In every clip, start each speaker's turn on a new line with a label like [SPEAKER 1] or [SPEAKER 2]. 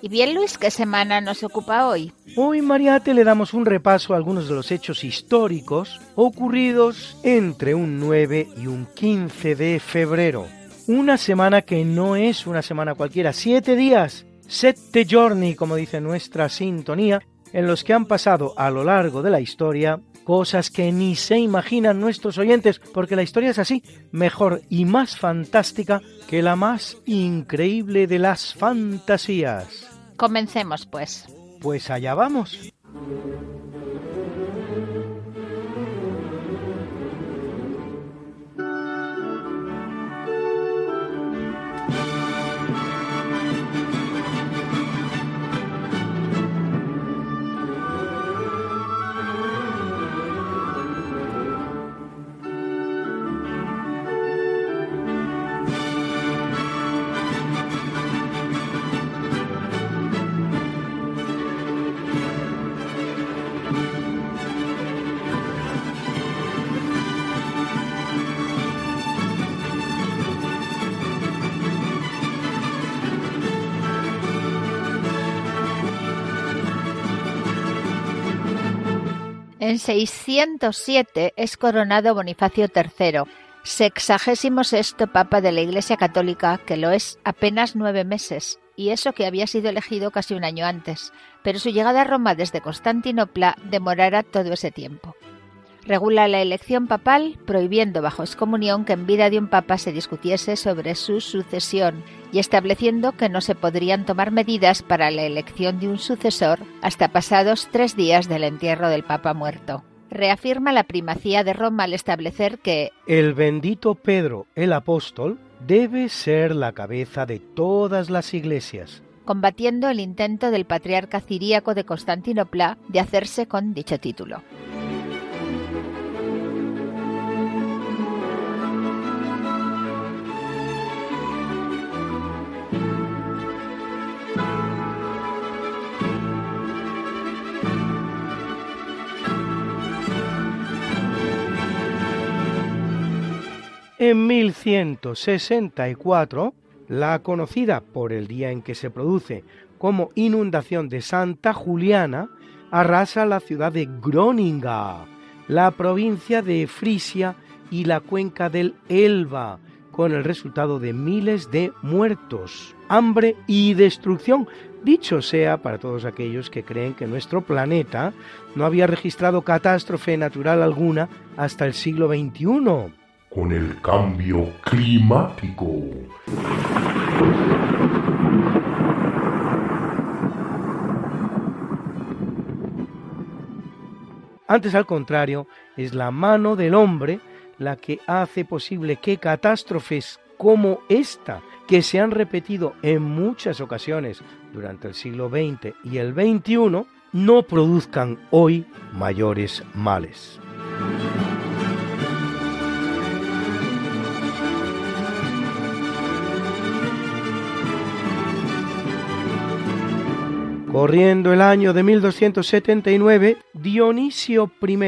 [SPEAKER 1] Y bien, Luis, ¿qué semana nos ocupa hoy?
[SPEAKER 2] Hoy Mariate le damos un repaso a algunos de los hechos históricos ocurridos entre un 9 y un 15 de febrero. Una semana que no es una semana cualquiera, siete días, sette giorni, como dice nuestra sintonía, en los que han pasado a lo largo de la historia cosas que ni se imaginan nuestros oyentes, porque la historia es así, mejor y más fantástica que la más increíble de las fantasías.
[SPEAKER 1] Comencemos, pues.
[SPEAKER 2] Pues allá vamos.
[SPEAKER 1] En 607 es coronado Bonifacio III, sexagésimo sexto papa de la Iglesia Católica, que lo es apenas nueve meses, y eso que había sido elegido casi un año antes, pero su llegada a Roma desde Constantinopla demorará todo ese tiempo. Regula la elección papal, prohibiendo bajo excomunión que en vida de un papa se discutiese sobre su sucesión y estableciendo que no se podrían tomar medidas para la elección de un sucesor hasta pasados tres días del entierro del papa muerto. Reafirma la primacía de Roma al establecer que
[SPEAKER 2] El bendito Pedro, el apóstol, debe ser la cabeza de todas las iglesias.
[SPEAKER 1] combatiendo el intento del patriarca ciríaco de Constantinopla de hacerse con dicho título.
[SPEAKER 2] En 1164, la conocida por el día en que se produce como inundación de Santa Juliana arrasa la ciudad de Groninga, la provincia de Frisia y la cuenca del Elba, con el resultado de miles de muertos, hambre y destrucción. Dicho sea para todos aquellos que creen que nuestro planeta no había registrado catástrofe natural alguna hasta el siglo XXI.
[SPEAKER 3] Con el cambio climático.
[SPEAKER 2] Antes, al contrario, es la mano del hombre la que hace posible que catástrofes como esta, que se han repetido en muchas ocasiones durante el siglo XX y el XXI, no produzcan hoy mayores males. Corriendo el año de 1279, Dionisio I,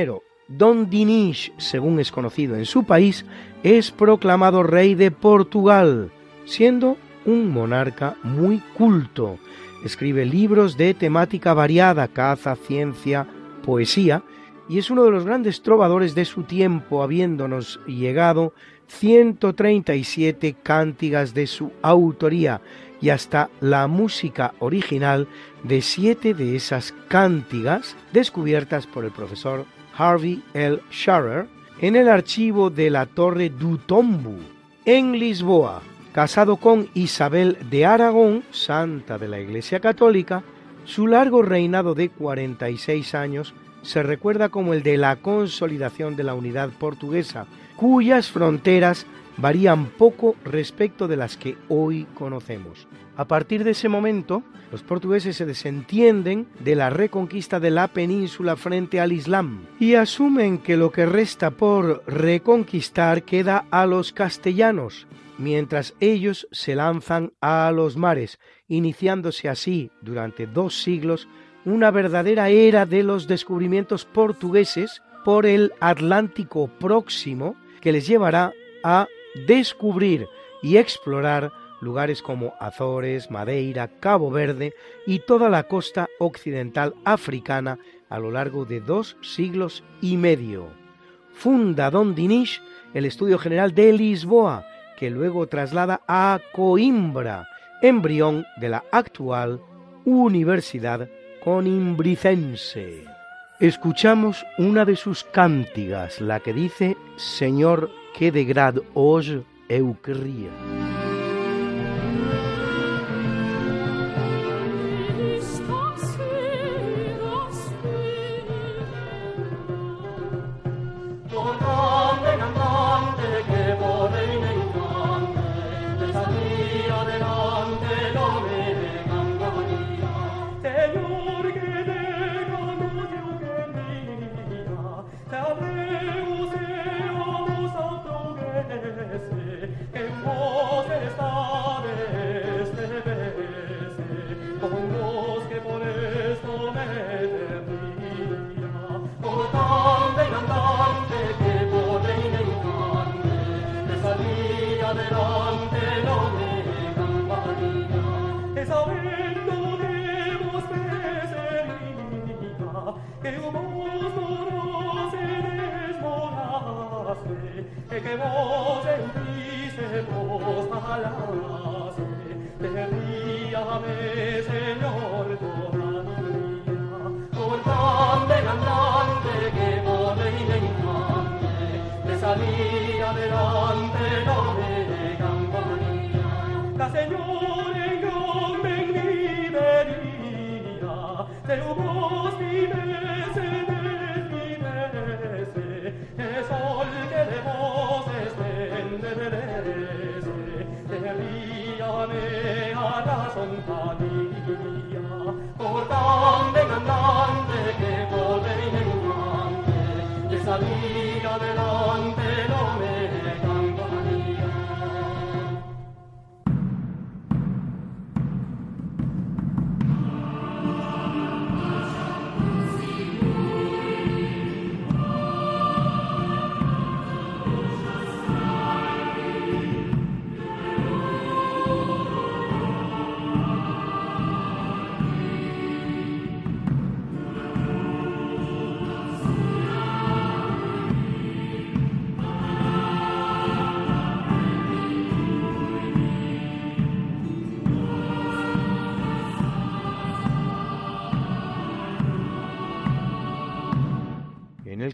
[SPEAKER 2] Don Dinis, según es conocido en su país, es proclamado rey de Portugal, siendo un monarca muy culto. Escribe libros de temática variada, caza, ciencia, poesía, y es uno de los grandes trovadores de su tiempo, habiéndonos llegado 137 cántigas de su autoría, y hasta la música original de siete de esas cántigas descubiertas por el profesor Harvey L. Scharer en el archivo de la Torre du Tombu, en Lisboa. Casado con Isabel de Aragón, santa de la Iglesia Católica, su largo reinado de 46 años se recuerda como el de la consolidación de la unidad portuguesa, cuyas fronteras varían poco respecto de las que hoy conocemos. A partir de ese momento, los portugueses se desentienden de la reconquista de la península frente al Islam y asumen que lo que resta por reconquistar queda a los castellanos, mientras ellos se lanzan a los mares, iniciándose así durante dos siglos una verdadera era de los descubrimientos portugueses por el Atlántico próximo que les llevará a descubrir y explorar lugares como Azores, Madeira, Cabo Verde y toda la costa occidental africana a lo largo de dos siglos y medio. Funda Don Dinis el Estudio General de Lisboa, que luego traslada a Coimbra, embrión de la actual Universidad Conimbricense. Escuchamos una de sus cántigas, la que dice Señor, que de grad hoje eu querria.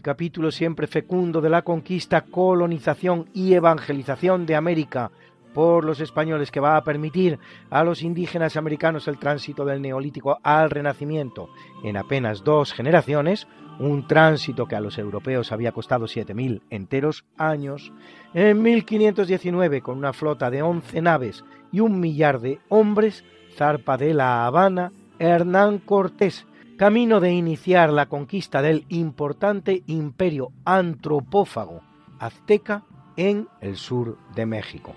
[SPEAKER 2] Capítulo siempre fecundo de la conquista, colonización y evangelización de América por los españoles que va a permitir a los indígenas americanos el tránsito del neolítico al renacimiento. En apenas dos generaciones, un tránsito que a los europeos había costado 7.000 enteros años, en 1519 con una flota de 11 naves y un millar de hombres, zarpa de La Habana Hernán Cortés, camino de iniciar la conquista del importante imperio antropófago azteca en el sur de México.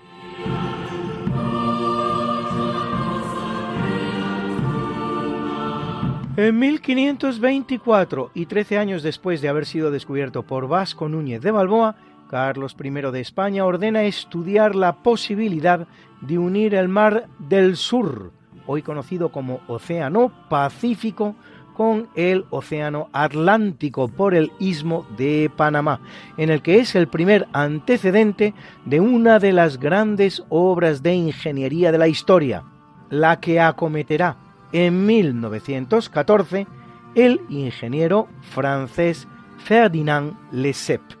[SPEAKER 2] En 1524 y 13 años después de haber sido descubierto por Vasco Núñez de Balboa, Carlos I de España ordena estudiar la posibilidad de unir el mar del sur, hoy conocido como Océano Pacífico, con el Océano Atlántico por el istmo de Panamá, en el que es el primer antecedente de una de las grandes obras de ingeniería de la historia, la que acometerá en 1914 el ingeniero francés Ferdinand Lesseps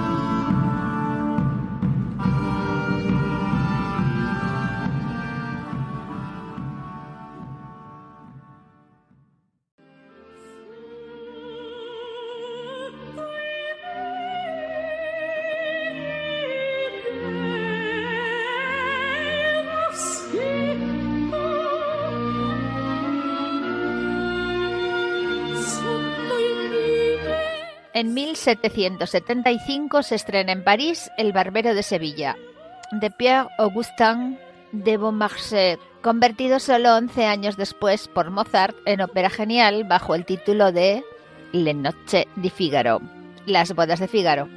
[SPEAKER 1] En 1775 se estrena en París El Barbero de Sevilla, de Pierre-Augustin de Beaumarchais, convertido solo 11 años después por Mozart en ópera genial bajo el título de Le Noche di Figaro, Las bodas de Figaro.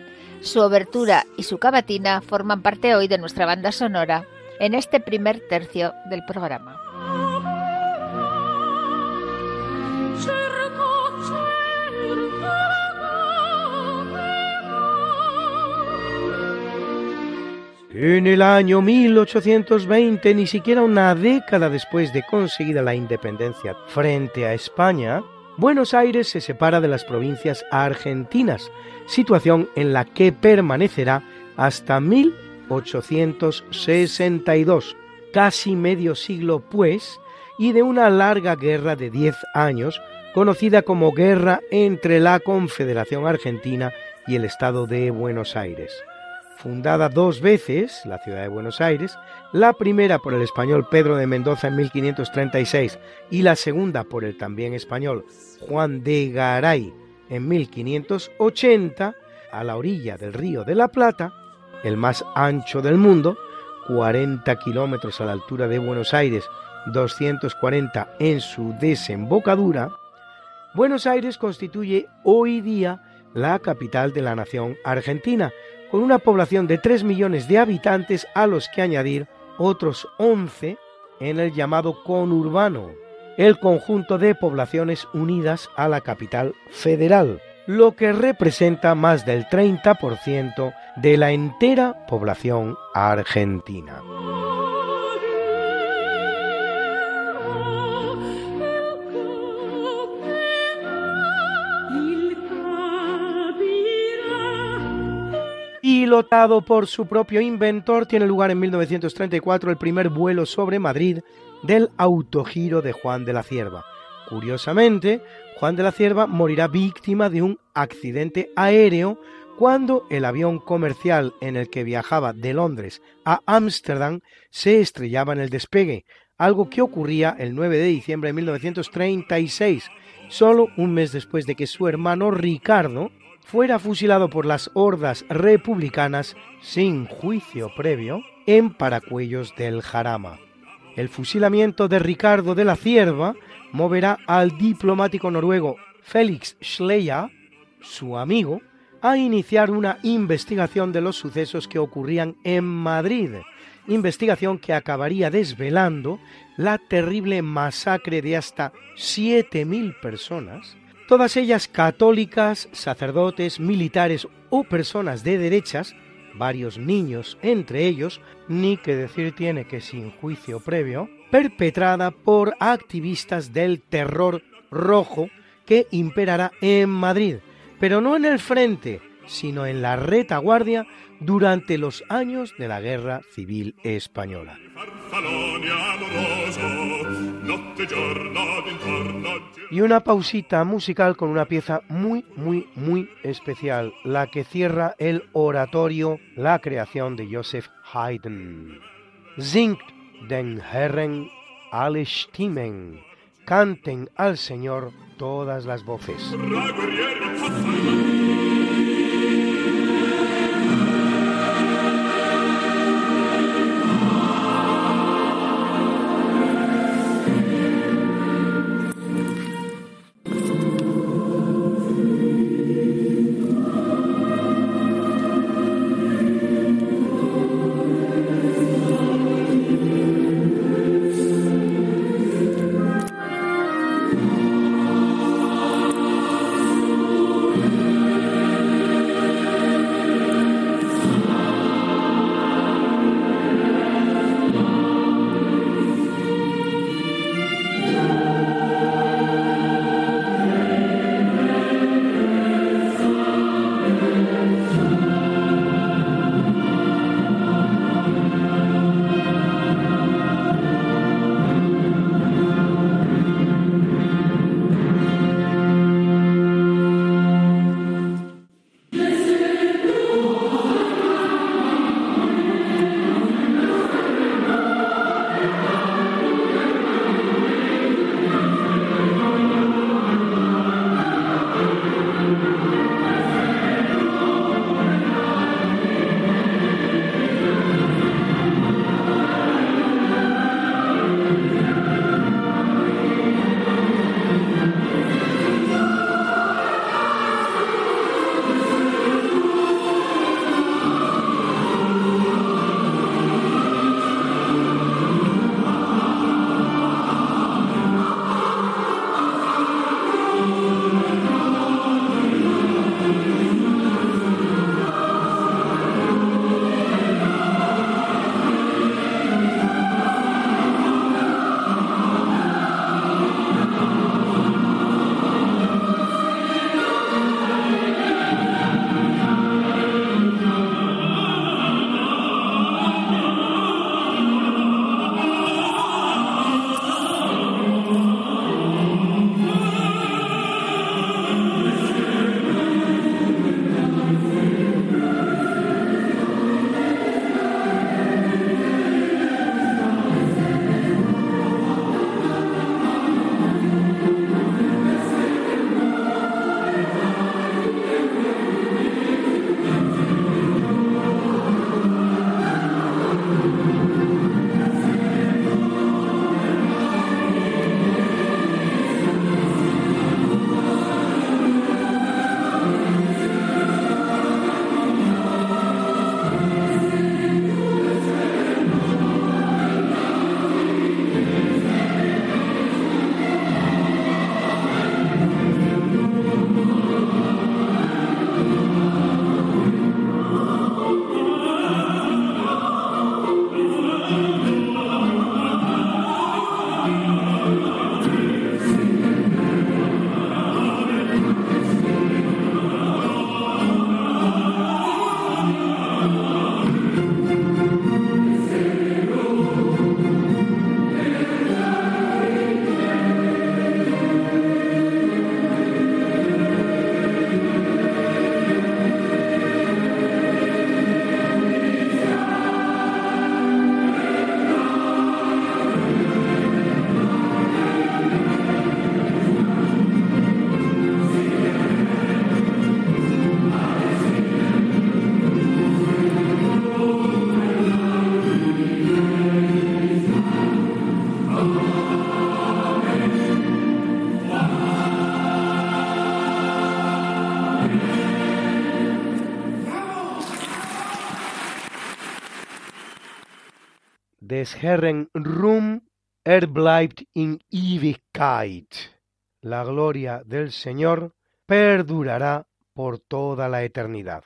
[SPEAKER 1] Su obertura y su cavatina forman parte hoy de nuestra banda sonora en este primer tercio del programa.
[SPEAKER 2] En el año 1820, ni siquiera una década después de conseguida la independencia frente a España, Buenos Aires se separa de las provincias argentinas, situación en la que permanecerá hasta 1862, casi medio siglo pues, y de una larga guerra de 10 años, conocida como Guerra entre la Confederación Argentina y el Estado de Buenos Aires fundada dos veces, la ciudad de Buenos Aires, la primera por el español Pedro de Mendoza en 1536 y la segunda por el también español Juan de Garay en 1580, a la orilla del río de la Plata, el más ancho del mundo, 40 kilómetros a la altura de Buenos Aires, 240 en su desembocadura, Buenos Aires constituye hoy día la capital de la nación argentina, con una población de 3 millones de habitantes a los que añadir otros 11 en el llamado conurbano, el conjunto de poblaciones unidas a la capital federal, lo que representa más del 30% de la entera población argentina. Pilotado por su propio inventor, tiene lugar en 1934 el primer vuelo sobre Madrid del autogiro de Juan de la Cierva. Curiosamente, Juan de la Cierva morirá víctima de un accidente aéreo cuando el avión comercial en el que viajaba de Londres a Ámsterdam se estrellaba en el despegue, algo que ocurría el 9 de diciembre de 1936, solo un mes después de que su hermano Ricardo fuera fusilado por las hordas republicanas sin juicio previo en Paracuellos del Jarama. El fusilamiento de Ricardo de la Cierva moverá al diplomático noruego Félix Schleyer, su amigo, a iniciar una investigación de los sucesos que ocurrían en Madrid, investigación que acabaría desvelando la terrible masacre de hasta 7.000 personas todas ellas católicas, sacerdotes, militares o personas de derechas, varios niños entre ellos, ni que decir tiene que sin juicio previo, perpetrada por activistas del terror rojo que imperará en Madrid, pero no en el frente, sino en la retaguardia durante los años de la Guerra Civil Española. Y una pausita musical con una pieza muy, muy, muy especial, la que cierra el oratorio La creación de Joseph Haydn. Singt den Herren alle Stimmen, canten al Señor todas las voces. Herren Ruhm erbleibt in Ewigkeit. La gloria del Señor perdurará por toda la eternidad.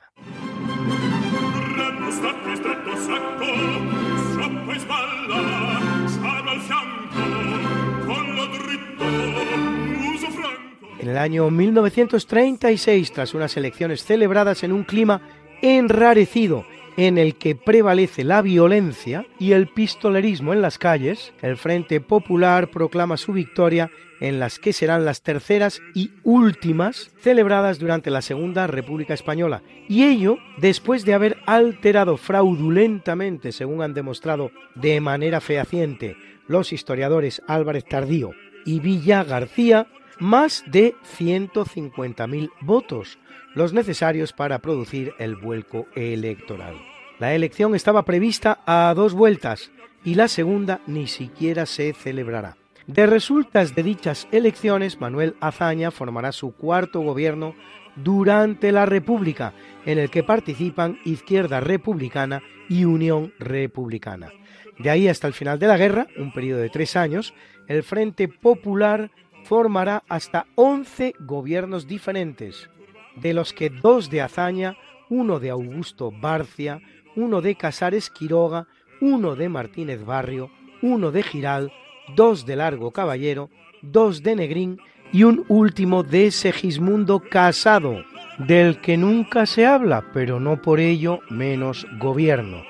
[SPEAKER 2] En el año 1936, tras unas elecciones celebradas en un clima enrarecido en el que prevalece la violencia y el pistolerismo en las calles, el Frente Popular proclama su victoria en las que serán las terceras y últimas celebradas durante la Segunda República Española, y ello después de haber alterado fraudulentamente, según han demostrado de manera fehaciente los historiadores Álvarez Tardío y Villa García, más de 150.000 votos, los necesarios para producir el vuelco electoral. La elección estaba prevista a dos vueltas y la segunda ni siquiera se celebrará. De resultas de dichas elecciones, Manuel Azaña formará su cuarto gobierno durante la República, en el que participan Izquierda Republicana y Unión Republicana. De ahí hasta el final de la guerra, un periodo de tres años, el Frente Popular formará hasta 11 gobiernos diferentes, de los que dos de Azaña, uno de Augusto Barcia, uno de Casares Quiroga, uno de Martínez Barrio, uno de Giral, dos de Largo Caballero, dos de Negrín y un último de Segismundo Casado, del que nunca se habla, pero no por ello menos gobierno.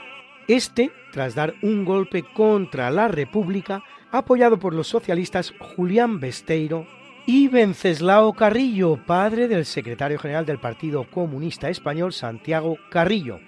[SPEAKER 2] Este, tras dar un golpe contra la República, apoyado por los socialistas Julián Besteiro y Venceslao Carrillo, padre del secretario general del Partido Comunista Español Santiago Carrillo,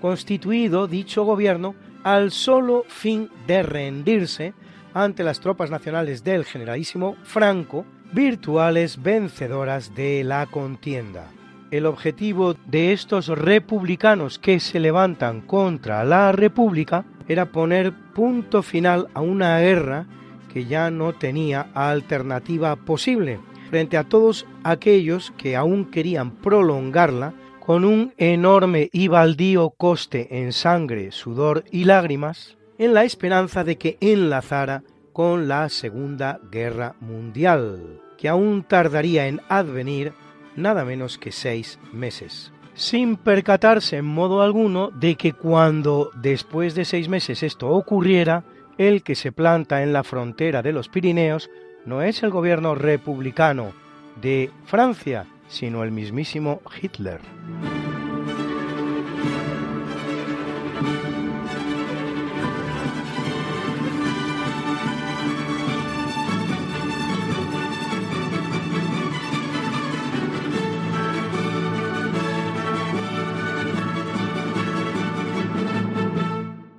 [SPEAKER 2] constituido dicho gobierno al solo fin de rendirse ante las tropas nacionales del generalísimo Franco, virtuales vencedoras de la contienda. El objetivo de estos republicanos que se levantan contra la República era poner punto final a una guerra que ya no tenía alternativa posible frente a todos aquellos que aún querían prolongarla con un enorme y baldío coste en sangre, sudor y lágrimas, en la esperanza de que enlazara con la Segunda Guerra Mundial, que aún tardaría en advenir nada menos que seis meses, sin percatarse en modo alguno de que cuando después de seis meses esto ocurriera, el que se planta en la frontera de los Pirineos no es el gobierno republicano de Francia, sino el mismísimo Hitler.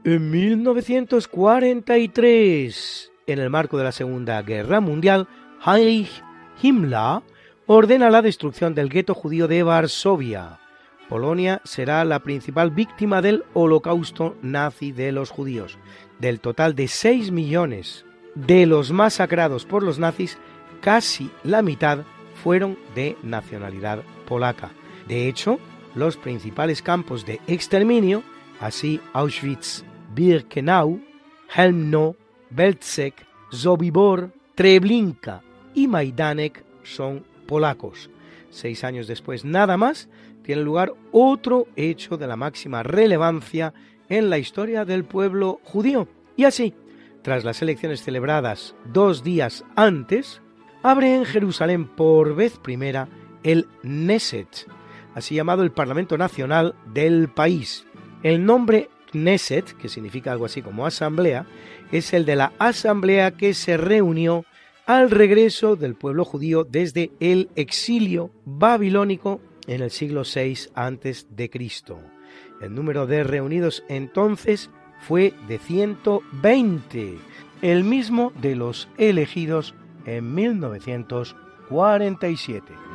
[SPEAKER 2] En 1943, en el marco de la Segunda Guerra Mundial, Heinrich Himmler ordena la destrucción del gueto judío de Varsovia. Polonia será la principal víctima del holocausto nazi de los judíos. Del total de 6 millones de los masacrados por los nazis, casi la mitad fueron de nacionalidad polaca. De hecho, los principales campos de exterminio, así Auschwitz, Birkenau, Helmno, Belzec, Zobibor, Treblinka y Majdanek son polacos. Seis años después, nada más, tiene lugar otro hecho de la máxima relevancia en la historia del pueblo judío. Y así, tras las elecciones celebradas dos días antes, abre en Jerusalén por vez primera el Knesset, así llamado el Parlamento Nacional del país. El nombre Knesset, que significa algo así como asamblea, es el de la asamblea que se reunió al regreso del pueblo judío desde el exilio babilónico en el siglo VI a.C. El número de reunidos entonces fue de 120, el mismo de los elegidos en 1947.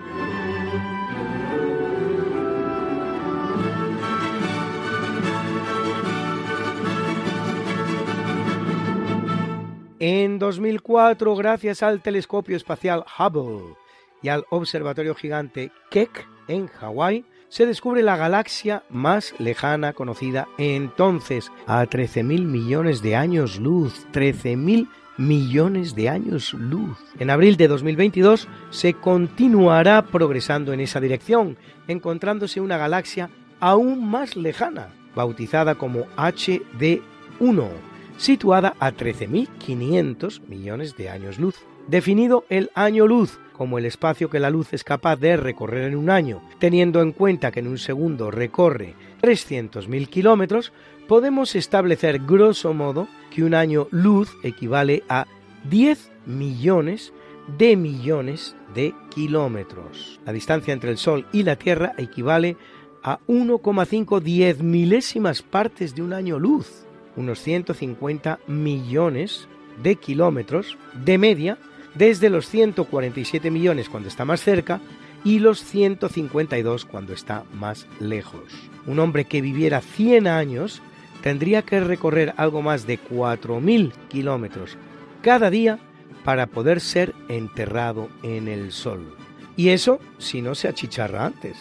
[SPEAKER 2] En 2004, gracias al telescopio espacial Hubble y al observatorio gigante Keck en Hawái, se descubre la galaxia más lejana conocida entonces, a 13.000 millones de años luz. 13.000 millones de años luz. En abril de 2022 se continuará progresando en esa dirección, encontrándose una galaxia aún más lejana, bautizada como HD1, situada a 13.500 millones de años luz. Definido el año luz como el espacio que la luz es capaz de recorrer en un año, teniendo en cuenta que en un segundo recorre 300.000 kilómetros, podemos establecer grosso modo que un año luz equivale a 10 millones de millones de kilómetros. La distancia entre el Sol y la Tierra equivale a 1,5 diez milésimas partes de un año luz, unos 150 millones de kilómetros de media desde los 147 millones cuando está más cerca y los 152 cuando está más lejos. Un hombre que viviera 100 años tendría que recorrer algo más de 4.000 kilómetros cada día para poder ser enterrado en el sol. Y eso si no se achicharra antes.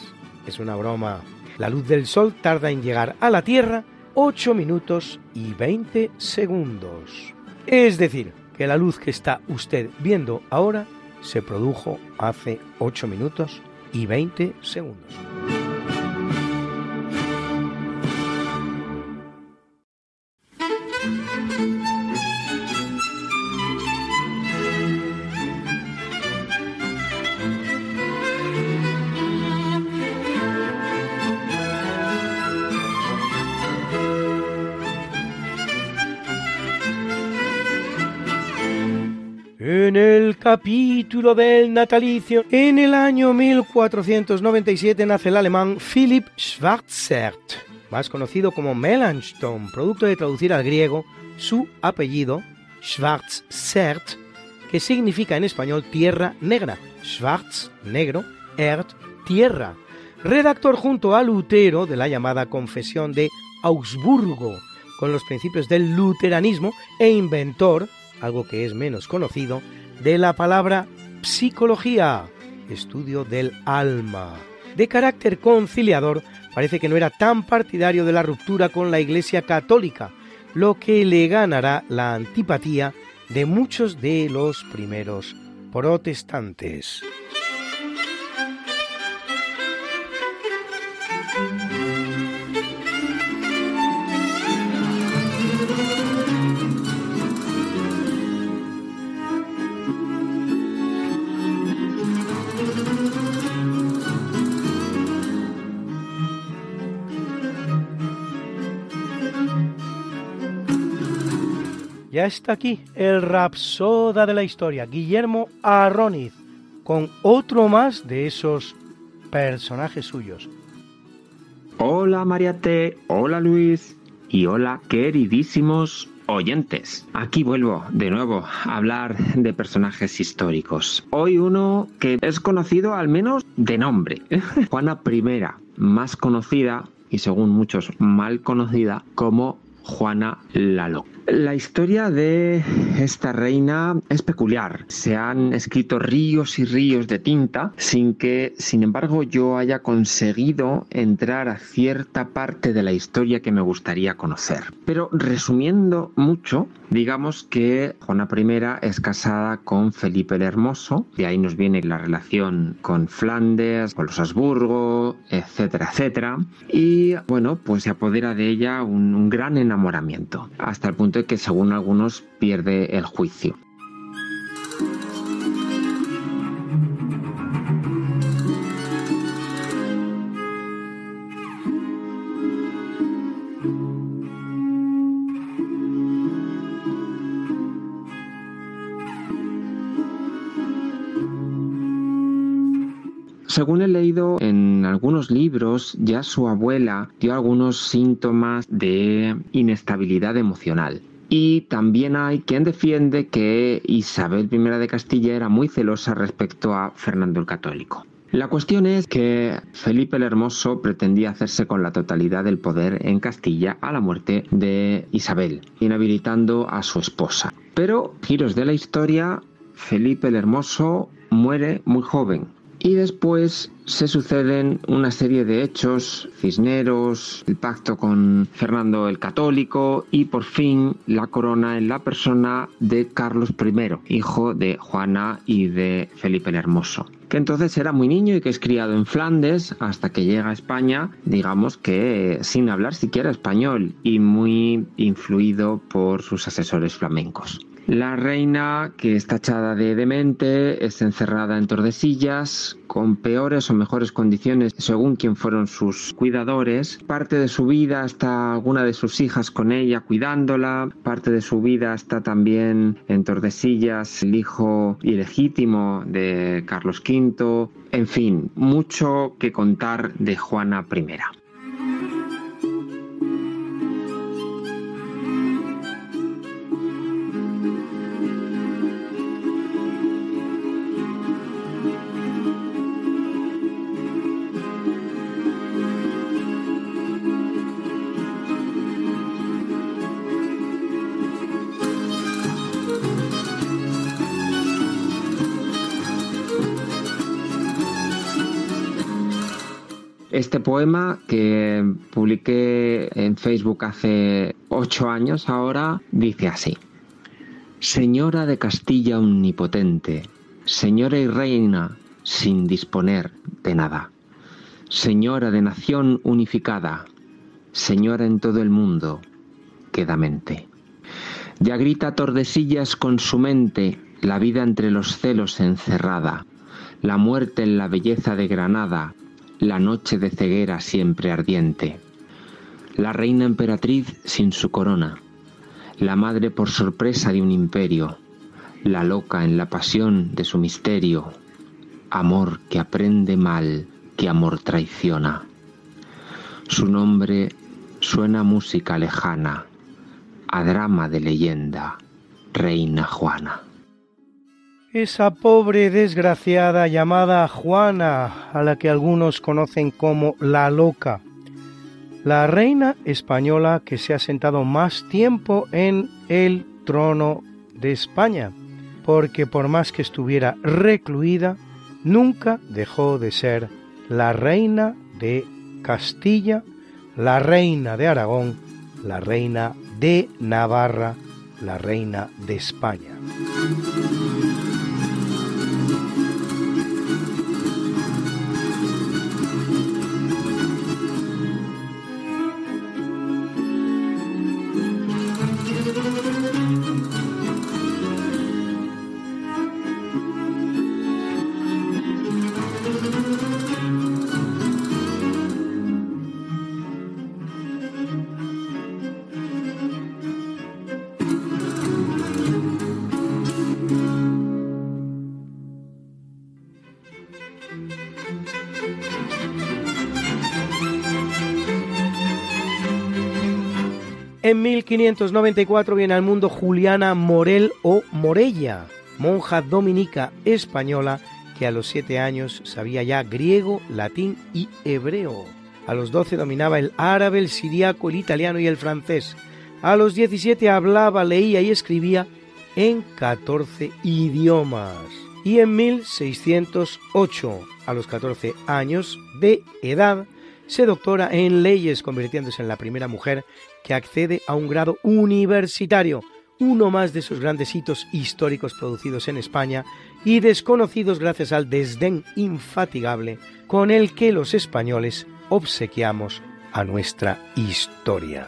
[SPEAKER 2] Es una broma. La luz del sol tarda en llegar a la Tierra 8 minutos y 20 segundos. Es decir, que la luz que está usted viendo ahora se produjo hace 8 minutos y 20 segundos. Capítulo del natalicio, en el año 1497 nace el alemán Philipp Schwarzert, más conocido como Melanchthon, producto de traducir al griego su apellido, Schwarzert, que significa en español tierra negra, Schwarz, negro, Erd, tierra. Redactor junto a Lutero de la llamada Confesión de Augsburgo, con los principios del luteranismo e inventor algo que es menos conocido, de la palabra psicología, estudio del alma. De carácter conciliador, parece que no era tan partidario de la ruptura con la Iglesia católica, lo que le ganará la antipatía de muchos de los primeros protestantes. Ya está aquí el rapsoda de la historia, Guillermo Arroniz, con otro más de esos personajes suyos.
[SPEAKER 4] Hola Mariate, hola Luis y hola queridísimos oyentes. Aquí vuelvo de nuevo a hablar de personajes históricos. Hoy uno que es conocido al menos de nombre. Juana I, más conocida y según muchos mal conocida como Juana Lalo. La historia de esta reina es peculiar. Se han escrito ríos y ríos de tinta sin que, sin embargo, yo haya conseguido entrar a cierta parte de la historia que me gustaría conocer. Pero resumiendo mucho, digamos que Juana I es casada con Felipe el Hermoso, de ahí nos viene la relación con Flandes, con los Habsburgo, etcétera, etcétera. Y bueno, pues se apodera de ella un, un gran enamoramiento, hasta el punto que según algunos pierde el juicio. Según he leído en algunos libros, ya su abuela dio algunos síntomas de inestabilidad emocional. Y también hay quien defiende que Isabel I de Castilla era muy celosa respecto a Fernando el Católico. La cuestión es que Felipe el Hermoso pretendía hacerse con la totalidad del poder en Castilla a la muerte de Isabel, inhabilitando a su esposa. Pero, giros de la historia, Felipe el Hermoso muere muy joven, y después se suceden una serie de hechos, Cisneros, el pacto con Fernando el Católico y por fin la corona en la persona de Carlos I, hijo de Juana y de Felipe el Hermoso que entonces era muy niño y que es criado en Flandes hasta que llega a España, digamos que sin hablar siquiera español y muy influido por sus asesores flamencos. La reina, que está echada de demente, es encerrada en Tordesillas, con peores o mejores condiciones según quien fueron sus cuidadores. Parte de su vida está alguna de sus hijas con ella cuidándola, parte de su vida está también en Tordesillas el hijo ilegítimo de Carlos V. En fin, mucho que contar de Juana I. Este poema que publiqué en Facebook hace ocho años ahora dice así. Señora de Castilla omnipotente, señora y reina sin disponer de nada, señora de nación unificada, señora en todo el mundo, quedamente. Ya grita Tordesillas con su mente, la vida entre los celos encerrada, la muerte en la belleza de Granada, la noche de ceguera siempre ardiente, la reina emperatriz sin su corona, la madre por sorpresa de un imperio, la loca en la pasión de su misterio, amor que aprende mal, que amor traiciona. Su nombre suena música lejana, a drama de leyenda, Reina Juana
[SPEAKER 2] esa pobre desgraciada llamada Juana, a la que algunos conocen como la loca, la reina española que se ha sentado más tiempo en el trono de España, porque por más que estuviera recluida, nunca dejó de ser la reina de Castilla, la reina de Aragón, la reina de Navarra, la reina de España. 1594 viene al mundo Juliana Morel o Morella, monja dominica española que a los siete años sabía ya griego, latín y hebreo. A los doce dominaba el árabe, el siriaco, el italiano y el francés. A los 17 hablaba, leía y escribía en 14 idiomas. Y en 1608, a los 14 años de edad, se doctora en leyes, convirtiéndose en la primera mujer que accede a un grado universitario, uno más de esos grandes hitos históricos producidos en España y desconocidos gracias al desdén infatigable con el que los españoles obsequiamos a nuestra historia.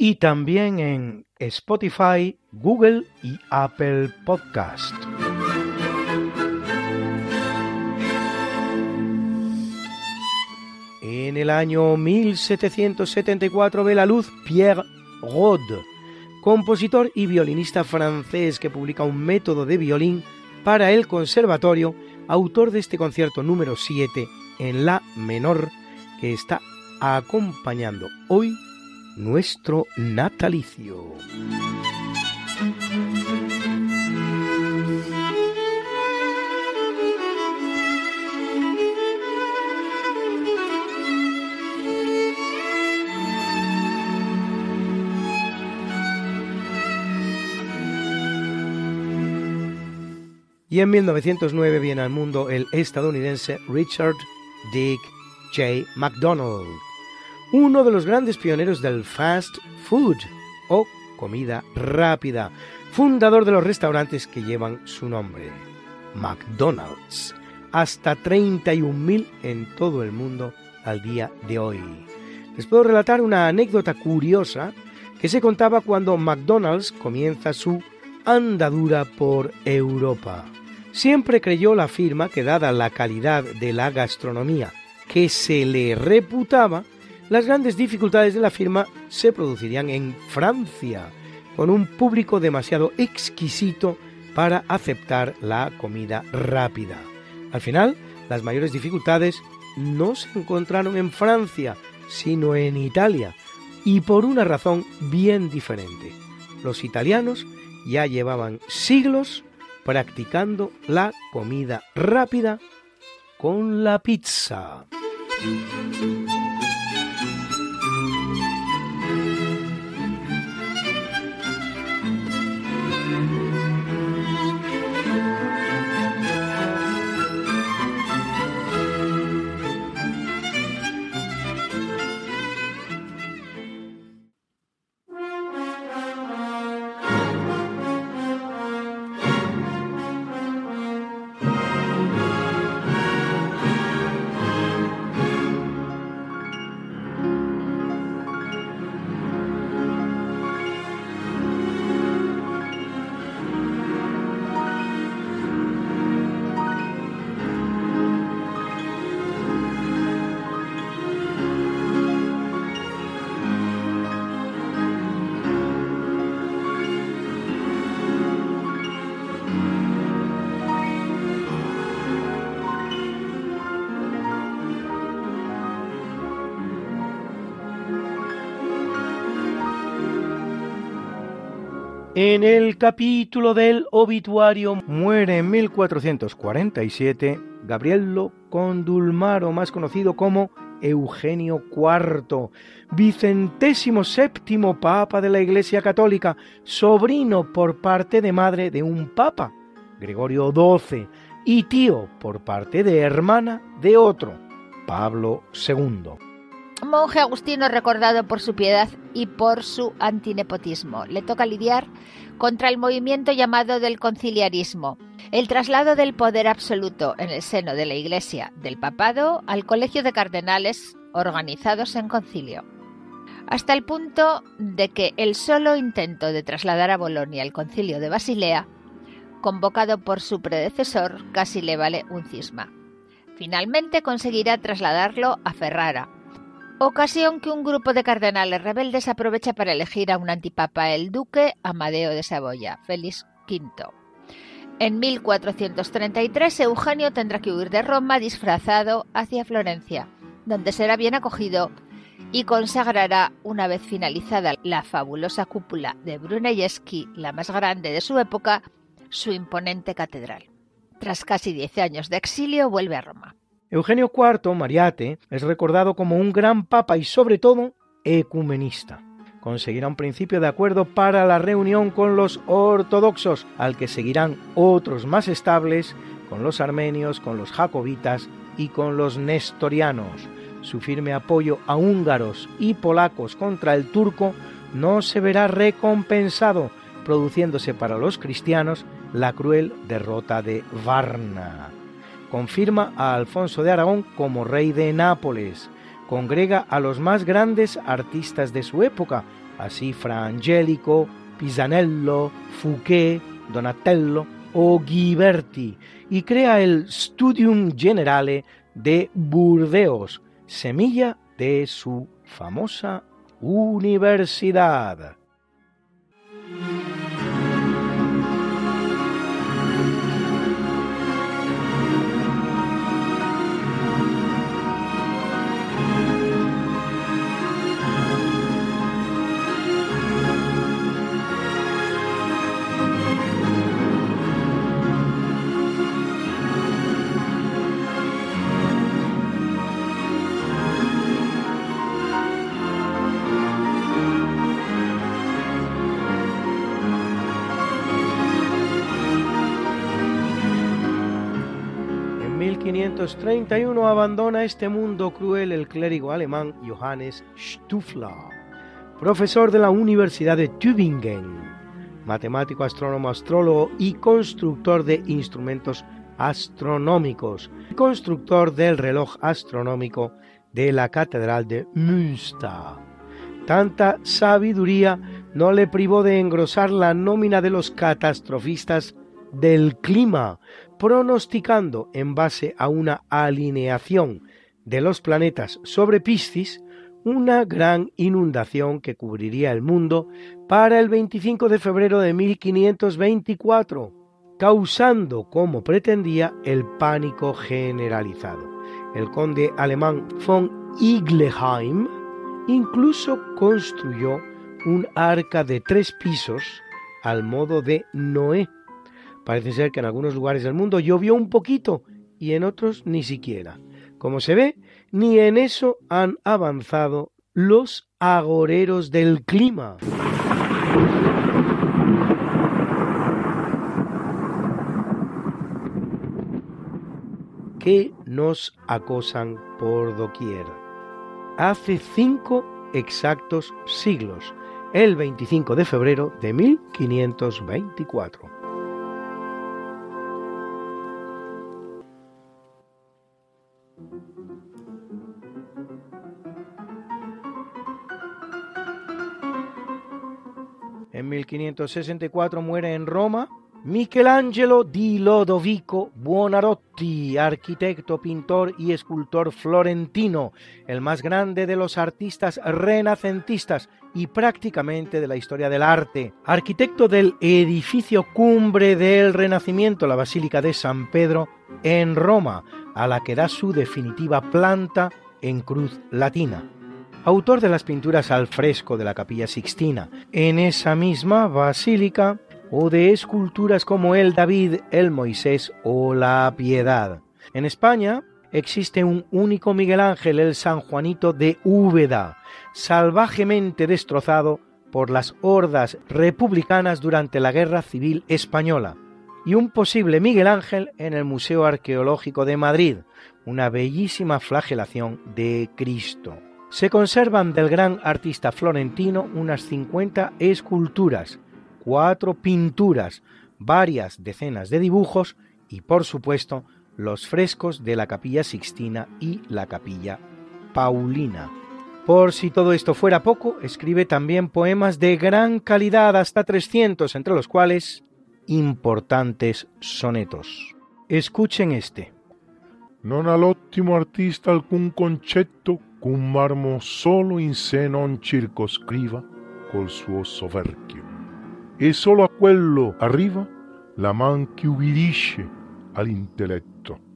[SPEAKER 2] Y también en Spotify, Google y Apple Podcast. En el año 1774 ve la luz Pierre Rode, compositor y violinista francés que publica un método de violín para el conservatorio, autor de este concierto número 7 en la menor que está acompañando hoy nuestro natalicio. Y en 1909 viene al mundo el estadounidense Richard Dick J. McDonald, uno de los grandes pioneros del fast food o comida rápida, fundador de los restaurantes que llevan su nombre, McDonald's, hasta 31.000 en todo el mundo al día de hoy. Les puedo relatar una anécdota curiosa que se contaba cuando McDonald's comienza su andadura por Europa. Siempre creyó la firma que dada la calidad de la gastronomía que se le reputaba, las grandes dificultades de la firma se producirían en Francia, con un público demasiado exquisito para aceptar la comida rápida. Al final, las mayores dificultades no se encontraron en Francia, sino en Italia, y por una razón bien diferente. Los italianos ya llevaban siglos practicando la comida rápida con la pizza. En el capítulo del obituario muere en 1447 Gabriello Condulmaro, más conocido como Eugenio IV, vicentésimo séptimo papa de la Iglesia Católica, sobrino por parte de madre de un papa, Gregorio XII, y tío por parte de hermana de otro, Pablo II
[SPEAKER 1] monje agustino recordado por su piedad y por su antinepotismo. Le toca lidiar contra el movimiento llamado del conciliarismo, el traslado del poder absoluto en el seno de la Iglesia del papado al colegio de cardenales organizados en concilio. Hasta el punto de que el solo intento de trasladar a Bolonia el concilio de Basilea, convocado por su predecesor, casi le vale un cisma. Finalmente conseguirá trasladarlo a Ferrara, ocasión que un grupo de cardenales rebeldes aprovecha para elegir a un antipapa, el duque Amadeo de Saboya, Félix V. En 1433 Eugenio tendrá que huir de Roma disfrazado hacia Florencia, donde será bien acogido y consagrará, una vez finalizada la fabulosa cúpula de Brunelleschi, la más grande de su época, su imponente catedral. Tras casi diez años de exilio, vuelve a Roma.
[SPEAKER 2] Eugenio IV Mariate es recordado como un gran papa y sobre todo ecumenista. Conseguirá un principio de acuerdo para la reunión con los ortodoxos, al que seguirán otros más estables con los armenios, con los jacobitas y con los nestorianos. Su firme apoyo a húngaros y polacos contra el turco no se verá recompensado, produciéndose para los cristianos la cruel derrota de Varna. Confirma a Alfonso de Aragón como rey de Nápoles. Congrega a los más grandes artistas de su época, así Fra Angelico, Pisanello, Fouquet, Donatello o Ghiberti, y crea el Studium Generale de Burdeos, semilla de su famosa universidad. 1531 abandona este mundo cruel el clérigo alemán Johannes Stufler, profesor de la Universidad de Tübingen, matemático, astrónomo, astrólogo y constructor de instrumentos astronómicos, constructor del reloj astronómico de la Catedral de Münster. Tanta sabiduría no le privó de engrosar la nómina de los catastrofistas del clima, pronosticando en base a una alineación de los planetas sobre Piscis una gran inundación que cubriría el mundo para el 25 de febrero de 1524, causando, como pretendía, el pánico generalizado. El conde alemán von Igleheim incluso construyó un arca de tres pisos al modo de Noé. Parece ser que en algunos lugares del mundo llovió un poquito y en otros ni siquiera. Como se ve, ni en eso han avanzado los agoreros del clima. que nos acosan por doquier. Hace cinco exactos siglos, el 25 de febrero de 1524. En 1564 muere en Roma Michelangelo di Lodovico Buonarroti, arquitecto, pintor y escultor florentino, el más grande de los artistas renacentistas y prácticamente de la historia del arte. Arquitecto del edificio cumbre del Renacimiento, la Basílica de San Pedro, en Roma, a la que da su definitiva planta en cruz latina autor de las pinturas al fresco de la capilla Sixtina. En esa misma basílica o de esculturas como el David, el Moisés o la Piedad. En España existe un único Miguel Ángel, el San Juanito de Úbeda, salvajemente destrozado por las hordas republicanas durante la Guerra Civil Española, y un posible Miguel Ángel en el Museo Arqueológico de Madrid, una bellísima flagelación de Cristo. Se conservan del gran artista florentino unas 50 esculturas, cuatro pinturas, varias decenas de dibujos y, por supuesto, los frescos de la capilla Sixtina y la capilla Paulina. Por si todo esto fuera poco, escribe también poemas de gran calidad, hasta 300, entre los cuales importantes sonetos. Escuchen este.
[SPEAKER 3] Non all'ottimo artista alcun concetto cun marmo solo in sé non circoscriva col suo soverchio. E solo a quello arriva la man che ubbidisce all'intelletto.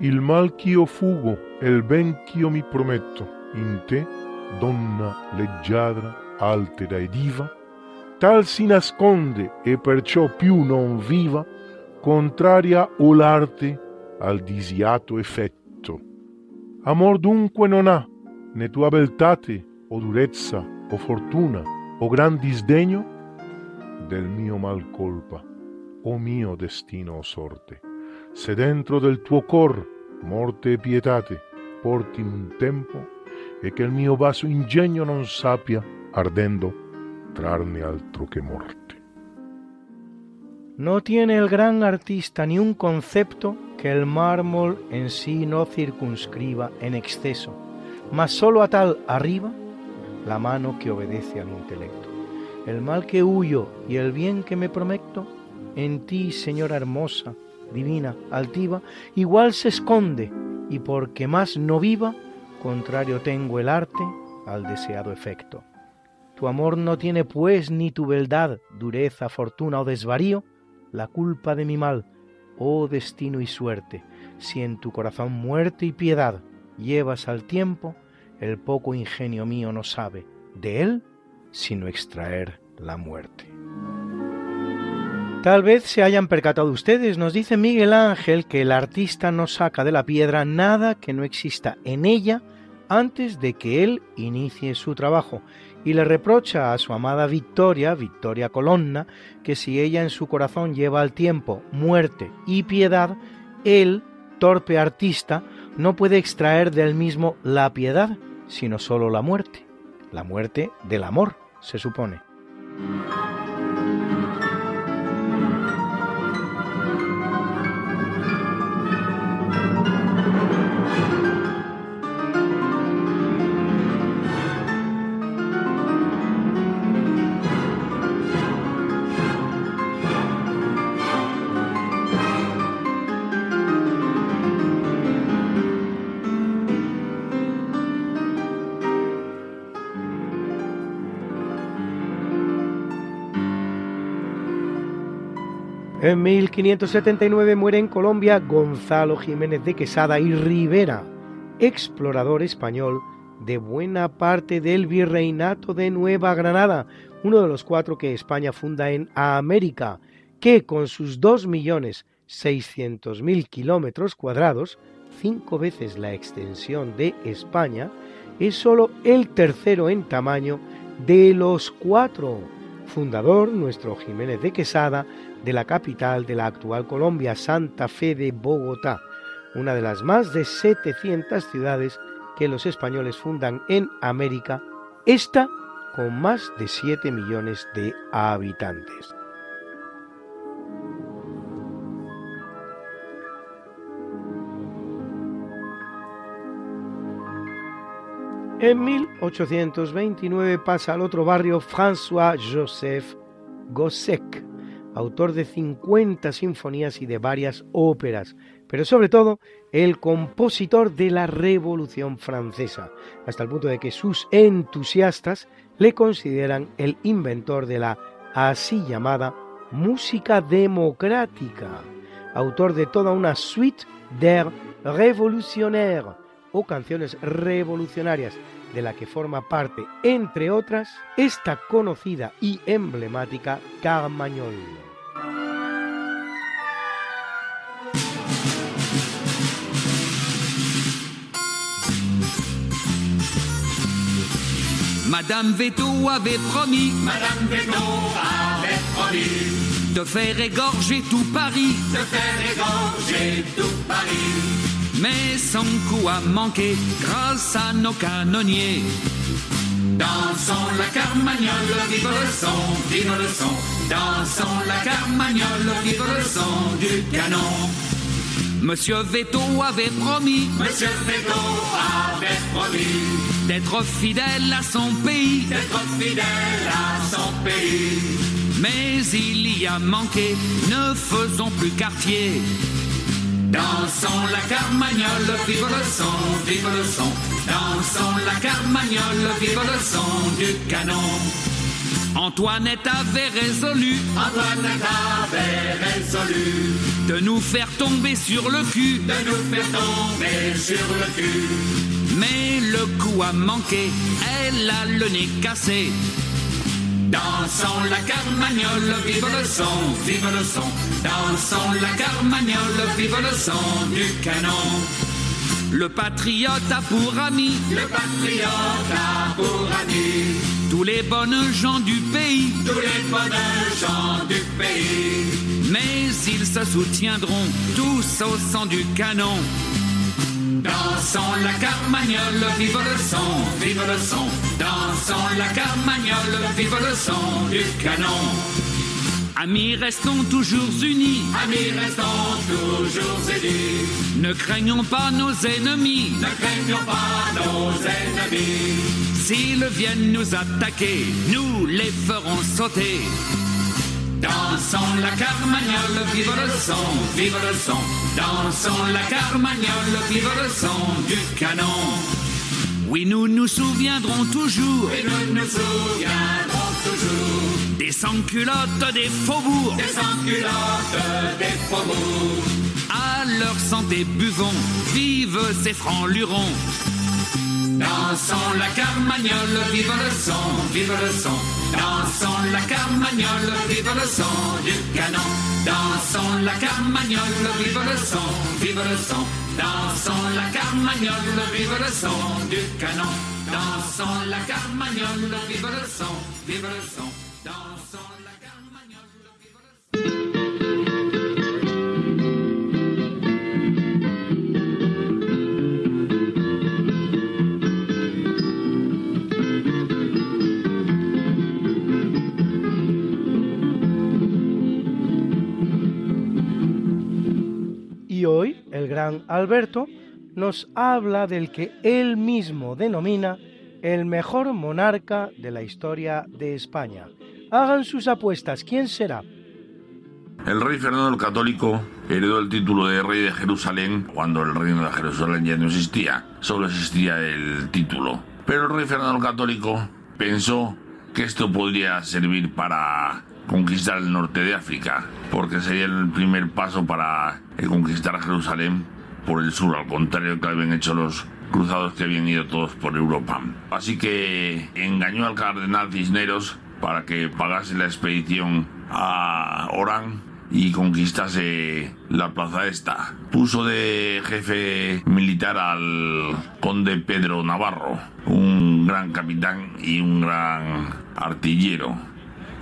[SPEAKER 3] Il mal ch'io fugo e il ben ch'io mi prometto in te, donna leggiadra, altera e diva, tal si nasconde e perciò più non viva, contraria o l'arte al disiato effetto. Amor dunque non ha, né tua beltate, o durezza, o fortuna, o gran disdegno del mio mal colpa, o mio destino o sorte. Se dentro del tuo cor morte e pietate porti un tempo e che il mio vaso ingegno non sappia ardendo trarne altro che morte.
[SPEAKER 2] No tiene el gran artista ni un concepto que el mármol en sí no circunscriba en exceso, mas solo a tal arriba la mano que obedece al intelecto. El mal que huyo y el bien que me prometo, en ti, señora hermosa, divina, altiva, igual se esconde, y porque más no viva, contrario tengo el arte al deseado efecto. Tu amor no tiene pues ni tu beldad, dureza, fortuna o desvarío, la culpa de mi mal, oh destino y suerte, si en tu corazón muerte y piedad llevas al tiempo, el poco ingenio mío no sabe de él sino extraer la muerte. Tal vez se hayan percatado ustedes, nos dice Miguel Ángel que el artista no saca de la piedra nada que no exista en ella antes de que él inicie su trabajo y le reprocha a su amada Victoria, Victoria Colonna, que si ella en su corazón lleva al tiempo muerte y piedad, él, torpe artista, no puede extraer del mismo la piedad, sino solo la muerte, la muerte del amor, se supone. En 1579 muere en Colombia Gonzalo Jiménez de Quesada y Rivera, explorador español de buena parte del virreinato de Nueva Granada, uno de los cuatro que España funda en América, que con sus 2.600.000 kilómetros cuadrados, cinco veces la extensión de España, es solo el tercero en tamaño de los cuatro. Fundador, nuestro Jiménez de Quesada, de la capital de la actual Colombia, Santa Fe de Bogotá, una de las más de 700 ciudades que los españoles fundan en América, esta con más de 7 millones de habitantes. En 1829 pasa al otro barrio François Joseph Gossec, autor de 50 sinfonías y de varias óperas, pero sobre todo el compositor de la Revolución Francesa, hasta el punto de que sus entusiastas le consideran el inventor de la así llamada música democrática, autor de toda una suite d'air révolutionnaire o canciones revolucionarias de la que forma parte, entre otras, esta conocida y emblemática Carmagnol.
[SPEAKER 5] Madame Veto avait promis,
[SPEAKER 6] Madame Veto avait promis,
[SPEAKER 5] de faire égorger tout Paris,
[SPEAKER 6] de faire égorger tout Paris
[SPEAKER 5] mais son coup a manqué grâce à nos canonniers.
[SPEAKER 6] Dansons la carmagnole, vive le son, vive le son. Dansons la carmagnole, vive le son du canon.
[SPEAKER 5] Monsieur Veto avait promis,
[SPEAKER 6] Monsieur Veto avait promis
[SPEAKER 5] d'être fidèle à son pays,
[SPEAKER 6] d'être fidèle à son pays.
[SPEAKER 5] Mais il y a manqué, ne faisons plus quartier.
[SPEAKER 6] Dansons la carmagnole, vive le son, vive le son. Dansons la carmagnole, vive le son du canon.
[SPEAKER 5] Antoinette avait résolu,
[SPEAKER 6] Antoinette avait résolu
[SPEAKER 5] de nous faire tomber sur le cul,
[SPEAKER 6] de nous faire tomber sur le cul.
[SPEAKER 5] Mais le coup a manqué, elle a le nez cassé.
[SPEAKER 6] Dansons la carmagnole, vive le son, vive le son. Dansons la carmagnole, vive le son du canon.
[SPEAKER 5] Le patriote a pour ami,
[SPEAKER 6] le patriote a pour ami
[SPEAKER 5] tous les bonnes gens du pays,
[SPEAKER 6] tous les bonnes gens du pays.
[SPEAKER 5] Mais ils se soutiendront tous au sang du canon. Dansons la carmagnole, vive le son, vive le son. Dansons la carmagnole, vive le son du canon. Amis, restons toujours unis.
[SPEAKER 6] Amis, restons toujours unis.
[SPEAKER 5] Ne craignons pas nos ennemis.
[SPEAKER 6] Ne craignons pas nos ennemis.
[SPEAKER 5] S'ils viennent nous attaquer, nous les ferons sauter.
[SPEAKER 6] Dansons la carmagnole, vive le son, vive le son. Dansons la carmagnole, vive le son du canon.
[SPEAKER 5] Oui, nous nous souviendrons toujours.
[SPEAKER 6] Et nous nous souviendrons toujours.
[SPEAKER 5] Des sans-culottes des faubourgs.
[SPEAKER 6] Des sans-culottes des faubourgs.
[SPEAKER 5] À leur santé buvons, vive ces francs lurons.
[SPEAKER 6] Dansons la carmagnole, vive le son, vive le son. Dansons la carmagnole, vive le son du canon. Dansons la carmagnole, vive le son, vive le son. Dansons la carmagnole, vive le son du canon. Dansons la carmagnole, vive le son, vive le son. Dansons la carmagnole, vive le son.
[SPEAKER 2] Y hoy el gran Alberto nos habla del que él mismo denomina el mejor monarca de la historia de España. Hagan sus apuestas, ¿quién será?
[SPEAKER 7] El rey Fernando el Católico heredó el título de rey de Jerusalén cuando el reino de Jerusalén ya no existía, solo existía el título. Pero el rey Fernando el Católico pensó que esto podría servir para conquistar el norte de África, porque sería el primer paso para eh, conquistar Jerusalén por el sur, al contrario que habían hecho los cruzados que habían ido todos por Europa. Así que engañó al cardenal Cisneros para que pagase la expedición a Orán y conquistase la plaza esta. Puso de jefe militar al conde Pedro Navarro, un gran capitán y un gran artillero.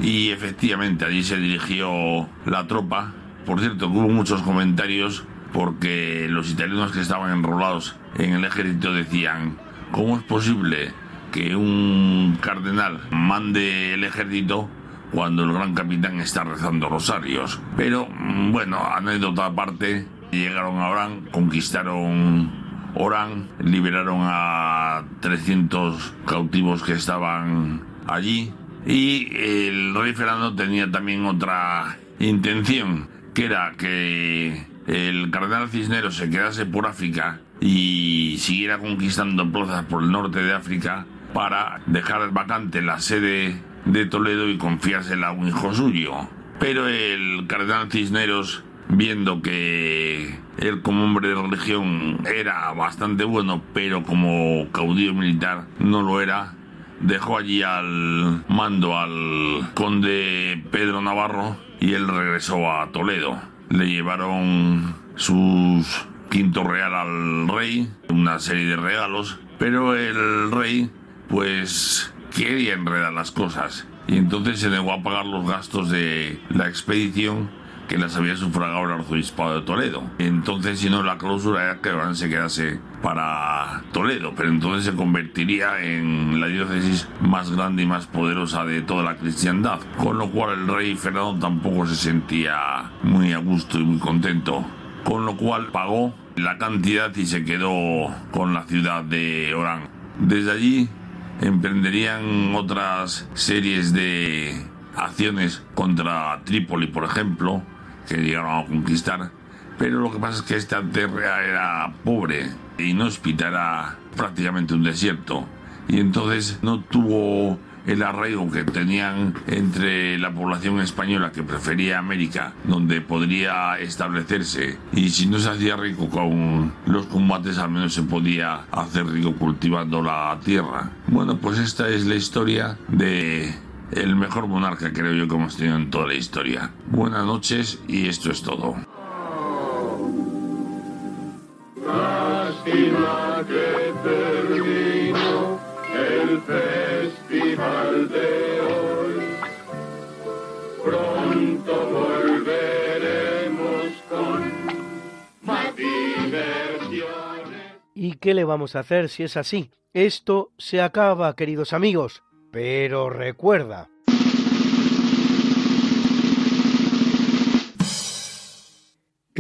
[SPEAKER 7] Y efectivamente allí se dirigió la tropa. Por cierto, hubo muchos comentarios porque los italianos que estaban enrolados en el ejército decían, ¿cómo es posible que un cardenal mande el ejército cuando el gran capitán está rezando rosarios? Pero bueno, anécdota aparte, llegaron a Orán, conquistaron Orán, liberaron a 300 cautivos que estaban allí y el rey Fernando tenía también otra intención, que era que el cardenal Cisneros se quedase por África y siguiera conquistando plazas por el norte de África para dejar vacante la sede de Toledo y confiársela a un hijo suyo. Pero el cardenal Cisneros, viendo que él como hombre de religión era bastante bueno, pero como caudillo militar no lo era, dejó allí al mando al conde Pedro Navarro y él regresó a Toledo. Le llevaron sus quinto real al rey, una serie de regalos, pero el rey pues quería enredar las cosas y entonces se negó a pagar los gastos de la expedición que las había sufragado el arzobispado de Toledo. Entonces, si no, la clausura era que Orán se quedase para Toledo, pero entonces se convertiría en la diócesis más grande y más poderosa de toda la cristiandad, con lo cual el rey Fernando tampoco se sentía muy a gusto y muy contento, con lo cual pagó la cantidad y se quedó con la ciudad de Orán. Desde allí emprenderían otras series de acciones contra Trípoli, por ejemplo, que llegaron a conquistar. Pero lo que pasa es que esta tierra era pobre, inhóspita, era prácticamente un desierto. Y entonces no tuvo el arraigo que tenían entre la población española que prefería América, donde podría establecerse. Y si no se hacía rico con los combates, al menos se podía hacer rico cultivando la tierra. Bueno, pues esta es la historia de el mejor monarca creo yo que hemos tenido en toda la historia. Buenas noches y esto es todo.
[SPEAKER 6] Lástima que terminó el festival de hoy. Pronto volveremos con más diversiones.
[SPEAKER 2] qué le vamos a hacer si es así? Esto se acaba, queridos amigos. Pero recuerda,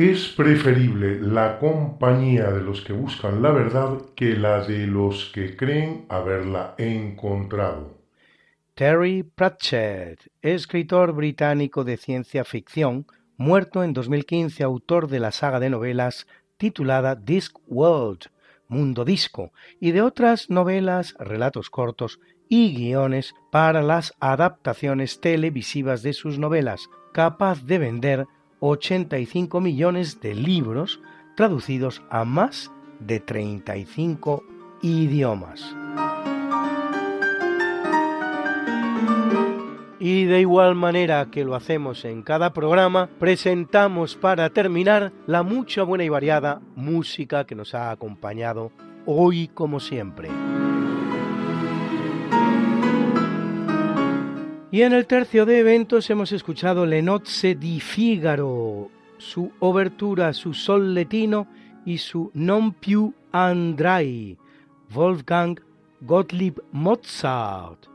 [SPEAKER 3] Es preferible la compañía de los que buscan la verdad que la de los que creen haberla encontrado.
[SPEAKER 2] Terry Pratchett, escritor británico de ciencia ficción, muerto en 2015, autor de la saga de novelas titulada Disc World, Mundo Disco, y de otras novelas, relatos cortos y guiones para las adaptaciones televisivas de sus novelas, capaz de vender 85 millones de libros traducidos a más de 35 idiomas. Y de igual manera que lo hacemos en cada programa, presentamos para terminar la mucha buena y variada música que nos ha acompañado hoy como siempre. Y en el tercio de eventos hemos escuchado Le Nozze di Figaro, su obertura, su sol letino y su Non più andrai, Wolfgang Gottlieb Mozart.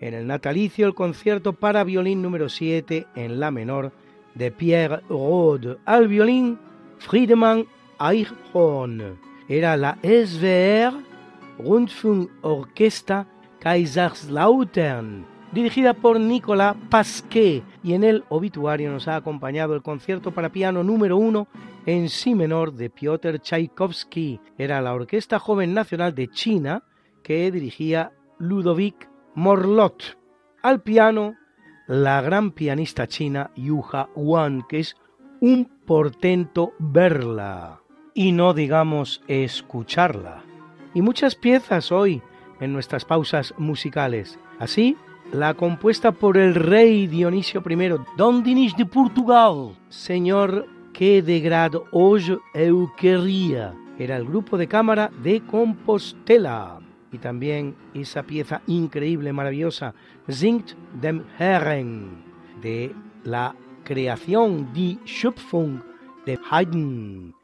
[SPEAKER 2] En el natalicio, el concierto para violín número 7 en la menor de Pierre Rode. Al violín, Friedemann Eichhorn. Era la SWR Rundfunk Orchestra Kaiserslautern dirigida por Nicolas Pasquet, y en el obituario nos ha acompañado el concierto para piano número uno en si menor de Piotr Tchaikovsky. Era la Orquesta Joven Nacional de China que dirigía Ludovic Morlot. Al piano, la gran pianista china Yuha Wan, que es un portento verla y no digamos escucharla. Y muchas piezas hoy en nuestras pausas musicales. Así, la compuesta por el rey Dionisio I, Don Dinis de Portugal, señor que de grado hoje eu quería. Era el grupo de cámara de Compostela. Y también esa pieza increíble, maravillosa, Singt dem Herren, de la creación, Die Schöpfung de Haydn.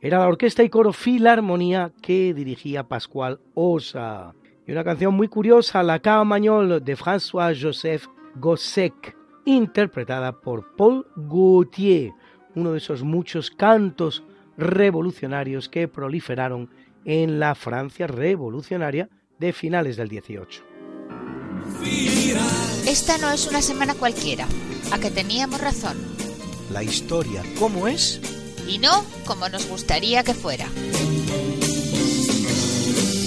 [SPEAKER 2] Era la orquesta y coro Filarmonía que dirigía Pascual Osa y una canción muy curiosa, La Carmagnole de François-Joseph Gossec, interpretada por Paul Gaultier, uno de esos muchos cantos revolucionarios que proliferaron en la Francia revolucionaria de finales del 18.
[SPEAKER 1] Esta no es una semana cualquiera, a que teníamos razón.
[SPEAKER 2] La historia, ¿cómo es?
[SPEAKER 1] Y no como nos gustaría que fuera.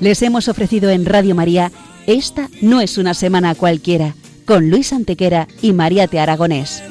[SPEAKER 8] Les hemos ofrecido en Radio María Esta no es una semana cualquiera, con Luis Antequera y María Te Aragonés.